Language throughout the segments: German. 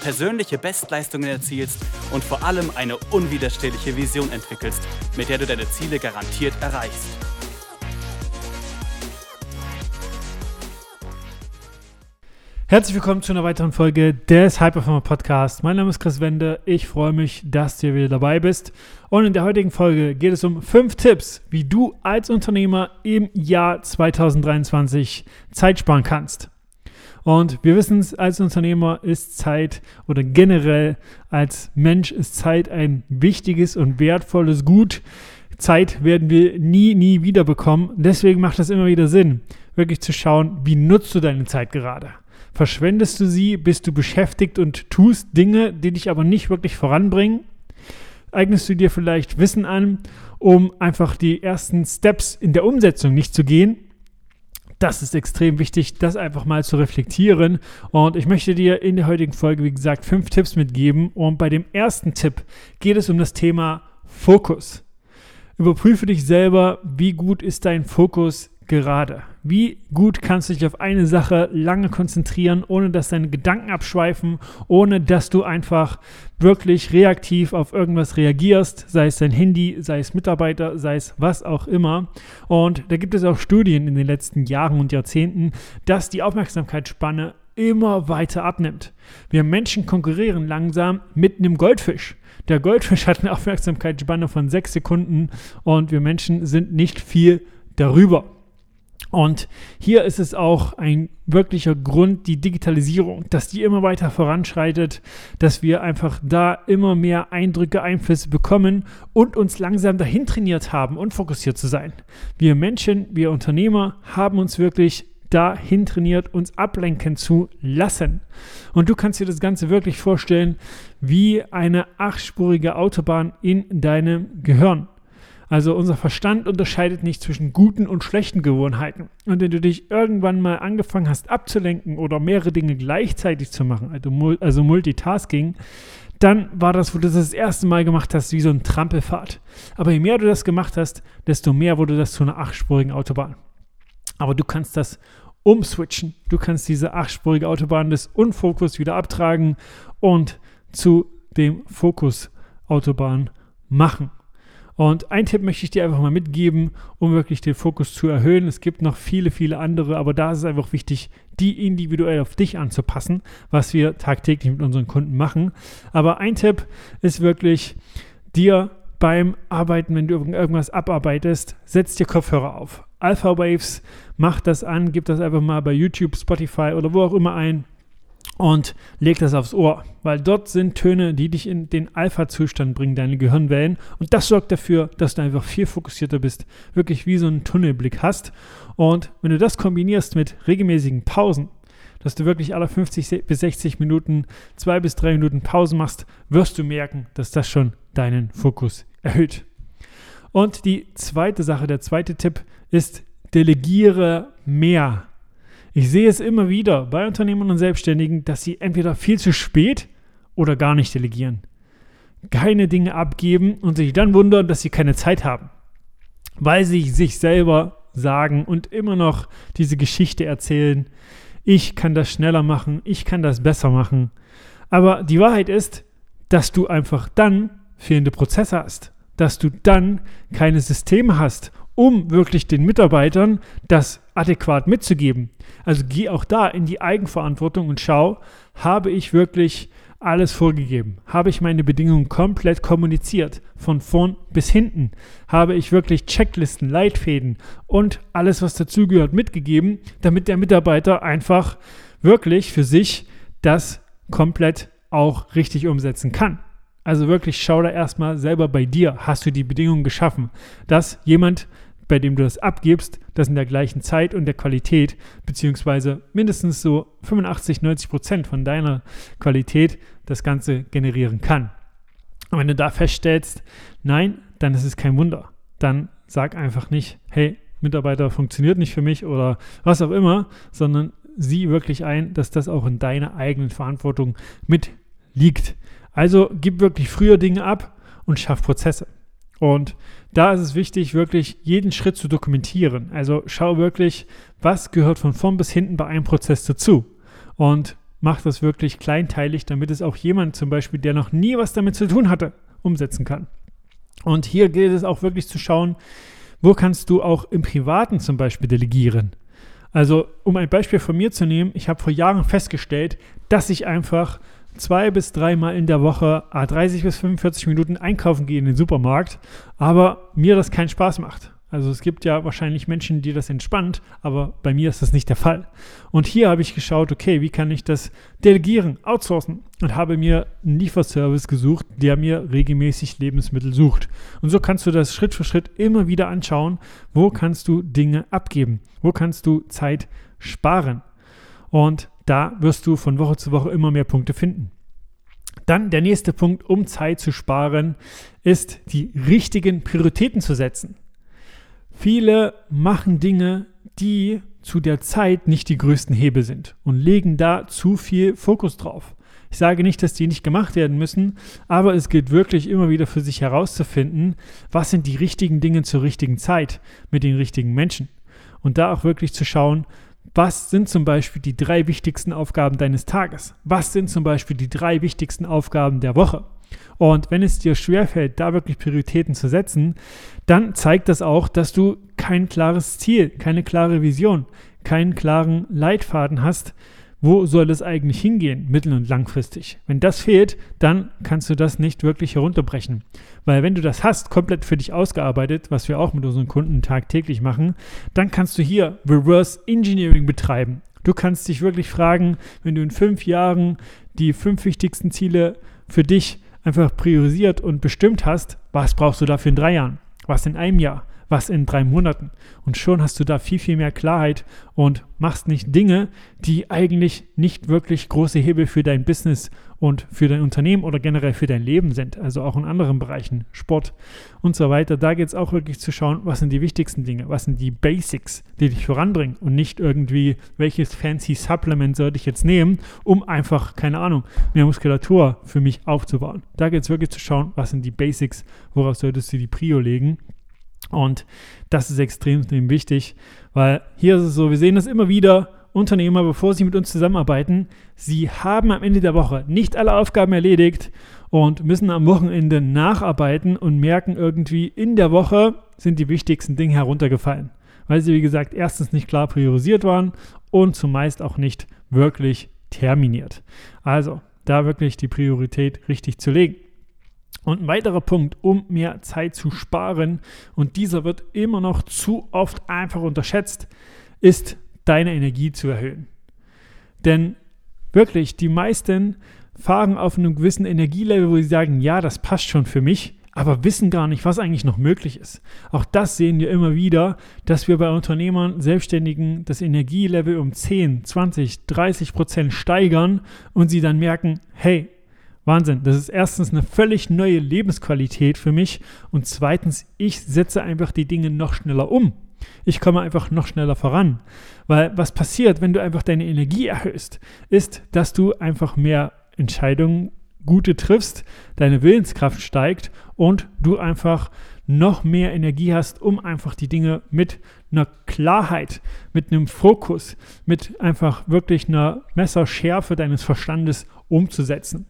persönliche Bestleistungen erzielst und vor allem eine unwiderstehliche Vision entwickelst, mit der du deine Ziele garantiert erreichst. Herzlich willkommen zu einer weiteren Folge des Hyperformer Podcast. Mein Name ist Chris Wende. Ich freue mich, dass du wieder dabei bist. Und in der heutigen Folge geht es um fünf Tipps, wie du als Unternehmer im Jahr 2023 Zeit sparen kannst. Und wir wissen es, als Unternehmer ist Zeit oder generell als Mensch ist Zeit ein wichtiges und wertvolles Gut. Zeit werden wir nie, nie wieder bekommen. Deswegen macht es immer wieder Sinn, wirklich zu schauen, wie nutzt du deine Zeit gerade. Verschwendest du sie, bist du beschäftigt und tust Dinge, die dich aber nicht wirklich voranbringen? Eignest du dir vielleicht Wissen an, um einfach die ersten Steps in der Umsetzung nicht zu gehen? Das ist extrem wichtig, das einfach mal zu reflektieren. Und ich möchte dir in der heutigen Folge, wie gesagt, fünf Tipps mitgeben. Und bei dem ersten Tipp geht es um das Thema Fokus. Überprüfe dich selber, wie gut ist dein Fokus gerade? Wie gut kannst du dich auf eine Sache lange konzentrieren, ohne dass deine Gedanken abschweifen, ohne dass du einfach wirklich reaktiv auf irgendwas reagierst, sei es dein Handy, sei es Mitarbeiter, sei es was auch immer. Und da gibt es auch Studien in den letzten Jahren und Jahrzehnten, dass die Aufmerksamkeitsspanne immer weiter abnimmt. Wir Menschen konkurrieren langsam mit einem Goldfisch. Der Goldfisch hat eine Aufmerksamkeitsspanne von sechs Sekunden und wir Menschen sind nicht viel darüber. Und hier ist es auch ein wirklicher Grund, die Digitalisierung, dass die immer weiter voranschreitet, dass wir einfach da immer mehr Eindrücke, Einflüsse bekommen und uns langsam dahin trainiert haben, unfokussiert zu sein. Wir Menschen, wir Unternehmer haben uns wirklich dahin trainiert, uns ablenken zu lassen. Und du kannst dir das Ganze wirklich vorstellen wie eine achtspurige Autobahn in deinem Gehirn. Also unser Verstand unterscheidet nicht zwischen guten und schlechten Gewohnheiten. Und wenn du dich irgendwann mal angefangen hast abzulenken oder mehrere Dinge gleichzeitig zu machen, also, also Multitasking, dann war das, wo du das das erste Mal gemacht hast, wie so ein Trampelfahrt. Aber je mehr du das gemacht hast, desto mehr wurde das zu einer achtspurigen Autobahn. Aber du kannst das umswitchen. Du kannst diese achtspurige Autobahn des Unfokus wieder abtragen und zu dem Fokus Autobahn machen. Und ein Tipp möchte ich dir einfach mal mitgeben, um wirklich den Fokus zu erhöhen. Es gibt noch viele, viele andere, aber da ist es einfach wichtig, die individuell auf dich anzupassen, was wir tagtäglich mit unseren Kunden machen. Aber ein Tipp ist wirklich, dir beim Arbeiten, wenn du irgendwas abarbeitest, setz dir Kopfhörer auf. Alpha Waves, mach das an, gib das einfach mal bei YouTube, Spotify oder wo auch immer ein und leg das aufs Ohr, weil dort sind Töne, die dich in den Alpha-Zustand bringen, deine Gehirnwellen. Und das sorgt dafür, dass du einfach viel fokussierter bist, wirklich wie so einen Tunnelblick hast. Und wenn du das kombinierst mit regelmäßigen Pausen, dass du wirklich alle 50 bis 60 Minuten zwei bis drei Minuten Pause machst, wirst du merken, dass das schon deinen Fokus erhöht. Und die zweite Sache, der zweite Tipp ist, delegiere mehr. Ich sehe es immer wieder bei Unternehmern und Selbstständigen, dass sie entweder viel zu spät oder gar nicht delegieren. Keine Dinge abgeben und sich dann wundern, dass sie keine Zeit haben. Weil sie sich selber sagen und immer noch diese Geschichte erzählen, ich kann das schneller machen, ich kann das besser machen. Aber die Wahrheit ist, dass du einfach dann fehlende Prozesse hast, dass du dann keine Systeme hast um wirklich den Mitarbeitern das adäquat mitzugeben. Also geh auch da in die Eigenverantwortung und schau, habe ich wirklich alles vorgegeben? Habe ich meine Bedingungen komplett kommuniziert, von vorn bis hinten? Habe ich wirklich Checklisten, Leitfäden und alles, was dazugehört, mitgegeben, damit der Mitarbeiter einfach wirklich für sich das komplett auch richtig umsetzen kann? Also wirklich schau da erstmal selber bei dir. Hast du die Bedingungen geschaffen, dass jemand bei dem du das abgibst, das in der gleichen Zeit und der Qualität, beziehungsweise mindestens so 85, 90 Prozent von deiner Qualität das Ganze generieren kann. Und wenn du da feststellst, nein, dann ist es kein Wunder. Dann sag einfach nicht, hey, Mitarbeiter funktioniert nicht für mich oder was auch immer, sondern sieh wirklich ein, dass das auch in deiner eigenen Verantwortung mit liegt. Also gib wirklich früher Dinge ab und schaff Prozesse. Und da ist es wichtig, wirklich jeden Schritt zu dokumentieren. Also schau wirklich, was gehört von vorn bis hinten bei einem Prozess dazu. Und mach das wirklich kleinteilig, damit es auch jemand zum Beispiel, der noch nie was damit zu tun hatte, umsetzen kann. Und hier gilt es auch wirklich zu schauen, wo kannst du auch im Privaten zum Beispiel delegieren. Also, um ein Beispiel von mir zu nehmen, ich habe vor Jahren festgestellt, dass ich einfach zwei bis dreimal in der Woche 30 bis 45 Minuten einkaufen gehe in den Supermarkt, aber mir das keinen Spaß macht. Also es gibt ja wahrscheinlich Menschen, die das entspannt, aber bei mir ist das nicht der Fall. Und hier habe ich geschaut, okay, wie kann ich das delegieren, outsourcen und habe mir einen Lieferservice gesucht, der mir regelmäßig Lebensmittel sucht. Und so kannst du das Schritt für Schritt immer wieder anschauen, wo kannst du Dinge abgeben, wo kannst du Zeit sparen. Und da wirst du von Woche zu Woche immer mehr Punkte finden. Dann der nächste Punkt, um Zeit zu sparen, ist die richtigen Prioritäten zu setzen. Viele machen Dinge, die zu der Zeit nicht die größten Hebel sind und legen da zu viel Fokus drauf. Ich sage nicht, dass die nicht gemacht werden müssen, aber es gilt wirklich immer wieder für sich herauszufinden, was sind die richtigen Dinge zur richtigen Zeit mit den richtigen Menschen. Und da auch wirklich zu schauen, was sind zum Beispiel die drei wichtigsten Aufgaben deines Tages? Was sind zum Beispiel die drei wichtigsten Aufgaben der Woche? Und wenn es dir schwerfällt, da wirklich Prioritäten zu setzen, dann zeigt das auch, dass du kein klares Ziel, keine klare Vision, keinen klaren Leitfaden hast, wo soll es eigentlich hingehen, mittel- und langfristig. Wenn das fehlt, dann kannst du das nicht wirklich herunterbrechen. Weil wenn du das hast, komplett für dich ausgearbeitet, was wir auch mit unseren Kunden tagtäglich machen, dann kannst du hier Reverse Engineering betreiben. Du kannst dich wirklich fragen, wenn du in fünf Jahren die fünf wichtigsten Ziele für dich einfach priorisiert und bestimmt hast, was brauchst du dafür in drei Jahren, was in einem Jahr, was in drei Monaten. Und schon hast du da viel, viel mehr Klarheit und machst nicht Dinge, die eigentlich nicht wirklich große Hebel für dein Business und für dein Unternehmen oder generell für dein Leben sind. Also auch in anderen Bereichen, Sport und so weiter. Da geht es auch wirklich zu schauen, was sind die wichtigsten Dinge, was sind die Basics, die dich voranbringen und nicht irgendwie, welches fancy Supplement sollte ich jetzt nehmen, um einfach, keine Ahnung, mehr Muskulatur für mich aufzubauen. Da geht es wirklich zu schauen, was sind die Basics, worauf solltest du die Prio legen und das ist extrem, wichtig, weil hier ist es so, wir sehen das immer wieder, Unternehmer, bevor sie mit uns zusammenarbeiten, sie haben am Ende der Woche nicht alle Aufgaben erledigt und müssen am Wochenende nacharbeiten und merken irgendwie, in der Woche sind die wichtigsten Dinge heruntergefallen, weil sie, wie gesagt, erstens nicht klar priorisiert waren und zumeist auch nicht wirklich terminiert. Also da wirklich die Priorität richtig zu legen. Und ein weiterer Punkt, um mehr Zeit zu sparen, und dieser wird immer noch zu oft einfach unterschätzt, ist deine Energie zu erhöhen. Denn wirklich, die meisten fahren auf einem gewissen Energielevel, wo sie sagen, ja, das passt schon für mich, aber wissen gar nicht, was eigentlich noch möglich ist. Auch das sehen wir immer wieder, dass wir bei Unternehmern, Selbstständigen das Energielevel um 10, 20, 30 Prozent steigern und sie dann merken, hey, Wahnsinn. Das ist erstens eine völlig neue Lebensqualität für mich und zweitens, ich setze einfach die Dinge noch schneller um. Ich komme einfach noch schneller voran. Weil was passiert, wenn du einfach deine Energie erhöhst, ist, dass du einfach mehr Entscheidungen gute triffst, deine Willenskraft steigt und du einfach noch mehr Energie hast, um einfach die Dinge mit einer Klarheit, mit einem Fokus, mit einfach wirklich einer Messerschärfe deines Verstandes umzusetzen.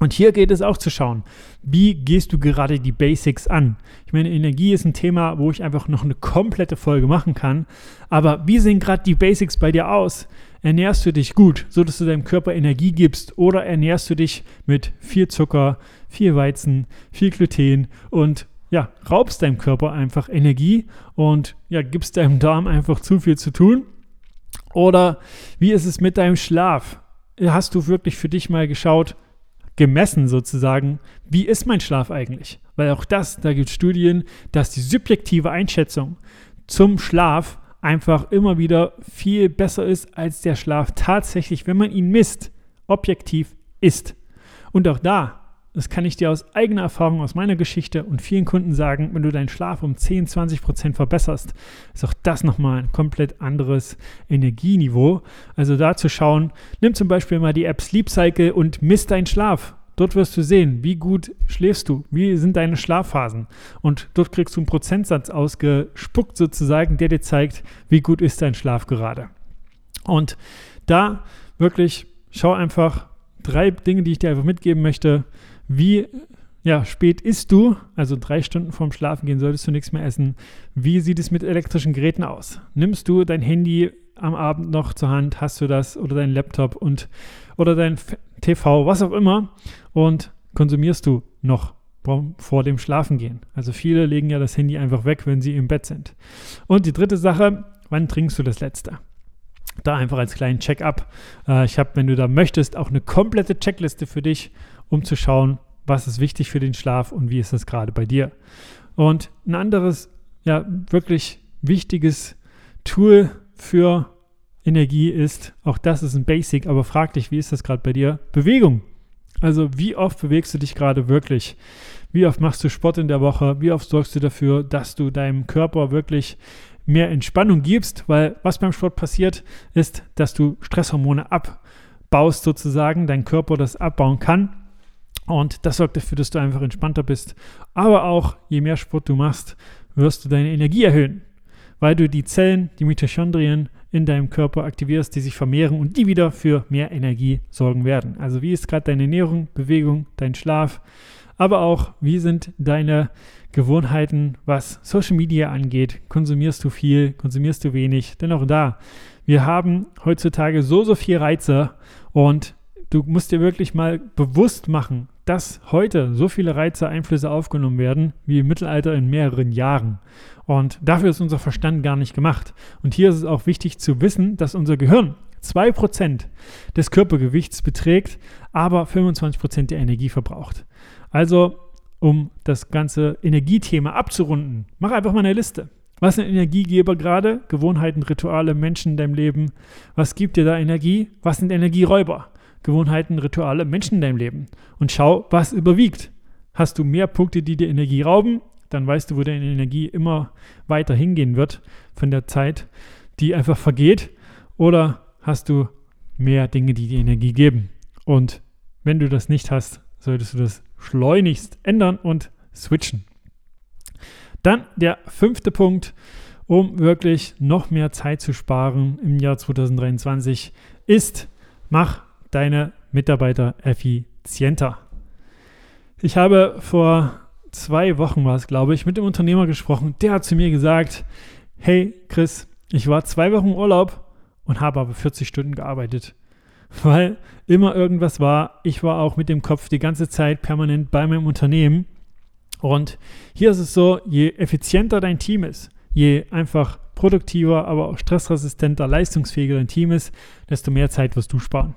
Und hier geht es auch zu schauen, wie gehst du gerade die Basics an? Ich meine, Energie ist ein Thema, wo ich einfach noch eine komplette Folge machen kann. Aber wie sehen gerade die Basics bei dir aus? Ernährst du dich gut, sodass du deinem Körper Energie gibst? Oder ernährst du dich mit viel Zucker, viel Weizen, viel Gluten und ja, raubst deinem Körper einfach Energie und ja, gibst deinem Darm einfach zu viel zu tun? Oder wie ist es mit deinem Schlaf? Hast du wirklich für dich mal geschaut, gemessen sozusagen, wie ist mein Schlaf eigentlich? Weil auch das, da gibt es Studien, dass die subjektive Einschätzung zum Schlaf einfach immer wieder viel besser ist, als der Schlaf tatsächlich, wenn man ihn misst, objektiv ist. Und auch da das kann ich dir aus eigener Erfahrung, aus meiner Geschichte und vielen Kunden sagen, wenn du deinen Schlaf um 10, 20 Prozent verbesserst, ist auch das nochmal ein komplett anderes Energieniveau. Also da zu schauen, nimm zum Beispiel mal die App Sleep Cycle und misst deinen Schlaf. Dort wirst du sehen, wie gut schläfst du, wie sind deine Schlafphasen. Und dort kriegst du einen Prozentsatz ausgespuckt sozusagen, der dir zeigt, wie gut ist dein Schlaf gerade. Und da wirklich schau einfach drei Dinge, die ich dir einfach mitgeben möchte. Wie ja, spät isst du, also drei Stunden vorm Schlafengehen solltest du nichts mehr essen. Wie sieht es mit elektrischen Geräten aus? Nimmst du dein Handy am Abend noch zur Hand, hast du das oder dein Laptop und oder dein TV, was auch immer und konsumierst du noch vor dem Schlafengehen. Also viele legen ja das Handy einfach weg, wenn sie im Bett sind. Und die dritte Sache, wann trinkst du das letzte? Da einfach als kleinen Check-up. Äh, ich habe, wenn du da möchtest, auch eine komplette Checkliste für dich, um zu schauen, was ist wichtig für den Schlaf und wie ist das gerade bei dir. Und ein anderes, ja, wirklich wichtiges Tool für Energie ist, auch das ist ein Basic, aber frag dich, wie ist das gerade bei dir? Bewegung. Also wie oft bewegst du dich gerade wirklich? Wie oft machst du Sport in der Woche? Wie oft sorgst du dafür, dass du deinem Körper wirklich mehr Entspannung gibst? Weil was beim Sport passiert, ist, dass du Stresshormone abbaust sozusagen, dein Körper das abbauen kann. Und das sorgt dafür, dass du einfach entspannter bist. Aber auch, je mehr Sport du machst, wirst du deine Energie erhöhen, weil du die Zellen, die Mitochondrien in deinem Körper aktivierst, die sich vermehren und die wieder für mehr Energie sorgen werden. Also wie ist gerade deine Ernährung, Bewegung, dein Schlaf, aber auch wie sind deine Gewohnheiten, was Social Media angeht. Konsumierst du viel, konsumierst du wenig? Denn auch da, wir haben heutzutage so, so viel Reize und du musst dir wirklich mal bewusst machen, dass heute so viele Reize, Einflüsse aufgenommen werden, wie im Mittelalter in mehreren Jahren. Und dafür ist unser Verstand gar nicht gemacht. Und hier ist es auch wichtig zu wissen, dass unser Gehirn 2% des Körpergewichts beträgt, aber 25% der Energie verbraucht. Also, um das ganze Energiethema abzurunden, mach einfach mal eine Liste. Was sind Energiegeber gerade? Gewohnheiten, Rituale, Menschen in deinem Leben. Was gibt dir da Energie? Was sind Energieräuber? Gewohnheiten, Rituale, Menschen in deinem Leben. Und schau, was überwiegt. Hast du mehr Punkte, die dir Energie rauben? dann weißt du, wo deine Energie immer weiter hingehen wird von der Zeit, die einfach vergeht. Oder hast du mehr Dinge, die dir Energie geben? Und wenn du das nicht hast, solltest du das schleunigst ändern und switchen. Dann der fünfte Punkt, um wirklich noch mehr Zeit zu sparen im Jahr 2023, ist, mach deine Mitarbeiter effizienter. Ich habe vor zwei Wochen war es, glaube ich, mit dem Unternehmer gesprochen. Der hat zu mir gesagt, hey Chris, ich war zwei Wochen Urlaub und habe aber 40 Stunden gearbeitet. Weil immer irgendwas war. Ich war auch mit dem Kopf die ganze Zeit permanent bei meinem Unternehmen. Und hier ist es so, je effizienter dein Team ist, je einfach produktiver, aber auch stressresistenter, leistungsfähiger dein Team ist, desto mehr Zeit wirst du sparen.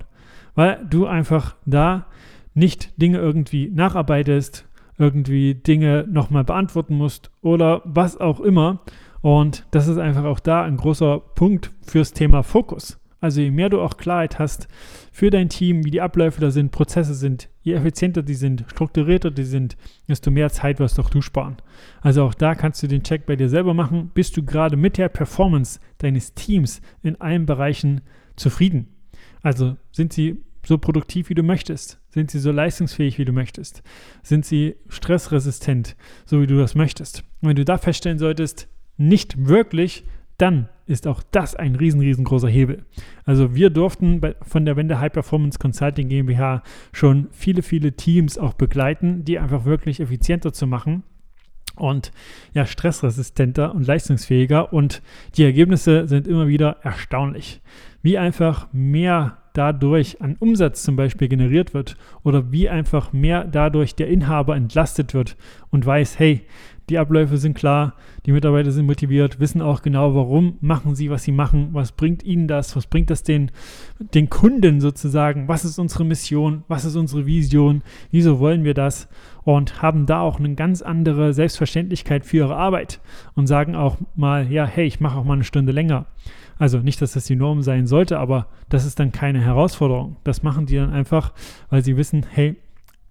Weil du einfach da nicht Dinge irgendwie nacharbeitest, irgendwie Dinge nochmal beantworten musst oder was auch immer. Und das ist einfach auch da ein großer Punkt fürs Thema Fokus. Also je mehr du auch Klarheit hast für dein Team, wie die Abläufe da sind, Prozesse sind, je effizienter die sind, strukturierter die sind, desto mehr Zeit wirst auch du sparen. Also auch da kannst du den Check bei dir selber machen. Bist du gerade mit der Performance deines Teams in allen Bereichen zufrieden? Also sind sie so produktiv, wie du möchtest? Sind sie so leistungsfähig, wie du möchtest? Sind sie stressresistent, so wie du das möchtest? Und wenn du da feststellen solltest, nicht wirklich, dann ist auch das ein riesen, riesengroßer Hebel. Also wir durften bei, von der Wende High Performance Consulting GmbH schon viele, viele Teams auch begleiten, die einfach wirklich effizienter zu machen und ja, stressresistenter und leistungsfähiger. Und die Ergebnisse sind immer wieder erstaunlich. Wie einfach mehr dadurch an Umsatz zum Beispiel generiert wird oder wie einfach mehr dadurch der Inhaber entlastet wird und weiß, hey, die Abläufe sind klar, die Mitarbeiter sind motiviert, wissen auch genau, warum machen sie, was sie machen, was bringt ihnen das, was bringt das den, den Kunden sozusagen, was ist unsere Mission, was ist unsere Vision, wieso wollen wir das und haben da auch eine ganz andere Selbstverständlichkeit für ihre Arbeit und sagen auch mal, ja, hey, ich mache auch mal eine Stunde länger. Also nicht, dass das die Norm sein sollte, aber das ist dann keine Herausforderung. Das machen die dann einfach, weil sie wissen, hey,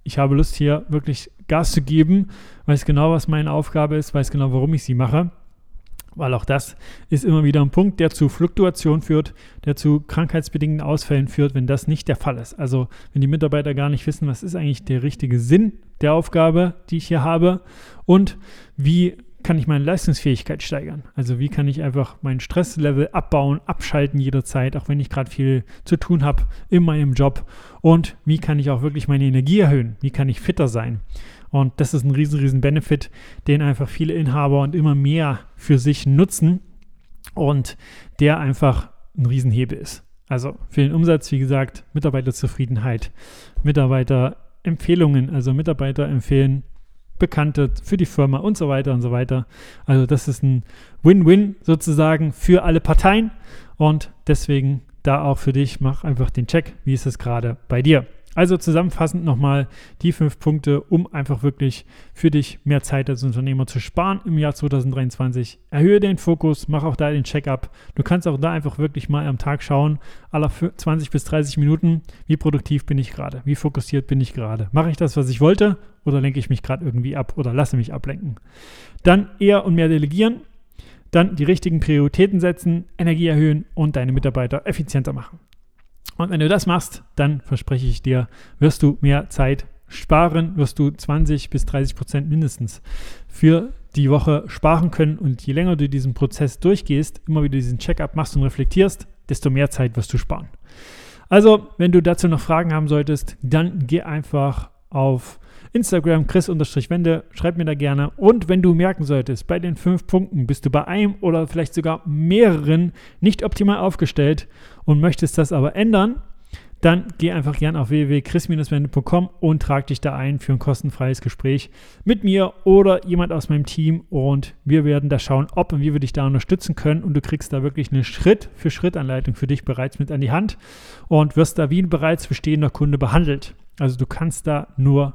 ich habe Lust hier wirklich Gas zu geben, weiß genau, was meine Aufgabe ist, weiß genau, warum ich sie mache. Weil auch das ist immer wieder ein Punkt, der zu Fluktuation führt, der zu krankheitsbedingten Ausfällen führt, wenn das nicht der Fall ist. Also wenn die Mitarbeiter gar nicht wissen, was ist eigentlich der richtige Sinn der Aufgabe, die ich hier habe und wie kann ich meine Leistungsfähigkeit steigern? Also wie kann ich einfach mein Stresslevel abbauen, abschalten jederzeit, auch wenn ich gerade viel zu tun habe in meinem Job? Und wie kann ich auch wirklich meine Energie erhöhen? Wie kann ich fitter sein? Und das ist ein riesen, riesen Benefit, den einfach viele Inhaber und immer mehr für sich nutzen und der einfach ein Riesenhebel ist. Also für den Umsatz, wie gesagt, Mitarbeiterzufriedenheit, Mitarbeiterempfehlungen, also Mitarbeiter empfehlen Bekannte für die Firma und so weiter und so weiter. Also das ist ein Win-Win sozusagen für alle Parteien und deswegen da auch für dich, mach einfach den Check, wie ist es gerade bei dir. Also zusammenfassend nochmal die fünf Punkte, um einfach wirklich für dich mehr Zeit als Unternehmer zu sparen im Jahr 2023. Erhöhe den Fokus, mach auch da den Check-up. Du kannst auch da einfach wirklich mal am Tag schauen, aller 20 bis 30 Minuten, wie produktiv bin ich gerade, wie fokussiert bin ich gerade. Mache ich das, was ich wollte oder lenke ich mich gerade irgendwie ab oder lasse mich ablenken. Dann eher und mehr delegieren. Dann die richtigen Prioritäten setzen, Energie erhöhen und deine Mitarbeiter effizienter machen. Und wenn du das machst, dann verspreche ich dir, wirst du mehr Zeit sparen, wirst du 20 bis 30 Prozent mindestens für die Woche sparen können. Und je länger du diesen Prozess durchgehst, immer wieder diesen Check-up machst und reflektierst, desto mehr Zeit wirst du sparen. Also, wenn du dazu noch Fragen haben solltest, dann geh einfach auf Instagram chris-wende, schreib mir da gerne. Und wenn du merken solltest, bei den fünf Punkten bist du bei einem oder vielleicht sogar mehreren nicht optimal aufgestellt und möchtest das aber ändern, dann geh einfach gern auf www.chris-wende.com und trag dich da ein für ein kostenfreies Gespräch mit mir oder jemand aus meinem Team und wir werden da schauen, ob und wie wir dich da unterstützen können und du kriegst da wirklich eine Schritt-für-Schritt-Anleitung für dich bereits mit an die Hand und wirst da wie ein bereits bestehender Kunde behandelt. Also du kannst da nur